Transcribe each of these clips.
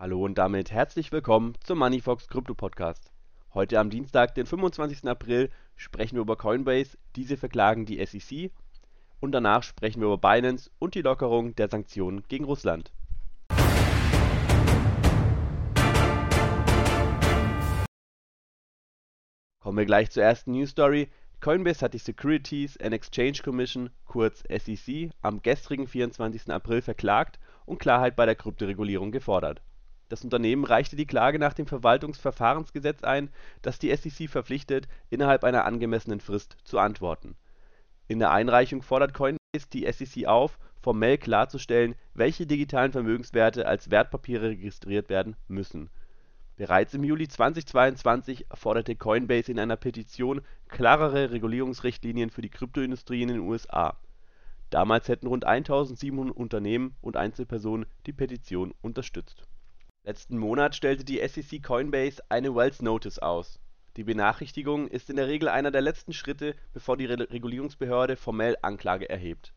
Hallo und damit herzlich willkommen zum Moneyfox Krypto Podcast. Heute am Dienstag, den 25. April, sprechen wir über Coinbase, diese verklagen die SEC und danach sprechen wir über Binance und die Lockerung der Sanktionen gegen Russland. Kommen wir gleich zur ersten News Story. Coinbase hat die Securities and Exchange Commission, kurz SEC, am gestrigen 24. April verklagt und Klarheit bei der Kryptoregulierung gefordert. Das Unternehmen reichte die Klage nach dem Verwaltungsverfahrensgesetz ein, das die SEC verpflichtet, innerhalb einer angemessenen Frist zu antworten. In der Einreichung fordert Coinbase die SEC auf, formell klarzustellen, welche digitalen Vermögenswerte als Wertpapiere registriert werden müssen. Bereits im Juli 2022 forderte Coinbase in einer Petition klarere Regulierungsrichtlinien für die Kryptoindustrie in den USA. Damals hätten rund 1700 Unternehmen und Einzelpersonen die Petition unterstützt Letzten Monat stellte die SEC Coinbase eine Wells Notice aus. Die Benachrichtigung ist in der Regel einer der letzten Schritte, bevor die Regulierungsbehörde formell Anklage erhebt.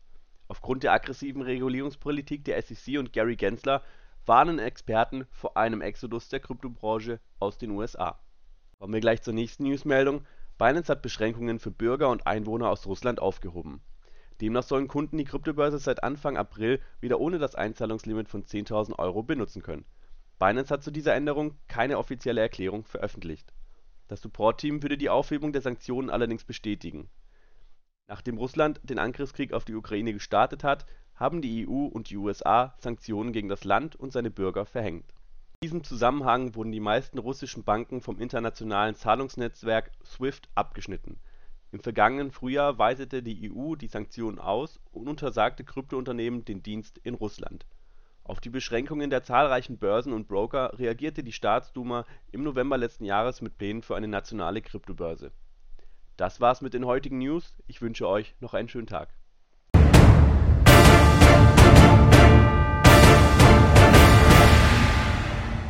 Aufgrund der aggressiven Regulierungspolitik der SEC und Gary Gensler warnen Experten vor einem Exodus der Kryptobranche aus den USA. Kommen wir gleich zur nächsten Newsmeldung. Binance hat Beschränkungen für Bürger und Einwohner aus Russland aufgehoben. Demnach sollen Kunden die Kryptobörse seit Anfang April wieder ohne das Einzahlungslimit von 10.000 Euro benutzen können Binance hat zu dieser Änderung keine offizielle Erklärung veröffentlicht. Das Support-Team würde die Aufhebung der Sanktionen allerdings bestätigen. Nachdem Russland den Angriffskrieg auf die Ukraine gestartet hat, haben die EU und die USA Sanktionen gegen das Land und seine Bürger verhängt. In diesem Zusammenhang wurden die meisten russischen Banken vom internationalen Zahlungsnetzwerk SWIFT abgeschnitten. Im vergangenen Frühjahr weitete die EU die Sanktionen aus und untersagte Kryptounternehmen den Dienst in Russland auf die Beschränkungen der zahlreichen Börsen und Broker reagierte die Staatsduma im November letzten Jahres mit Plänen für eine nationale Kryptobörse. Das war's mit den heutigen News, ich wünsche euch noch einen schönen Tag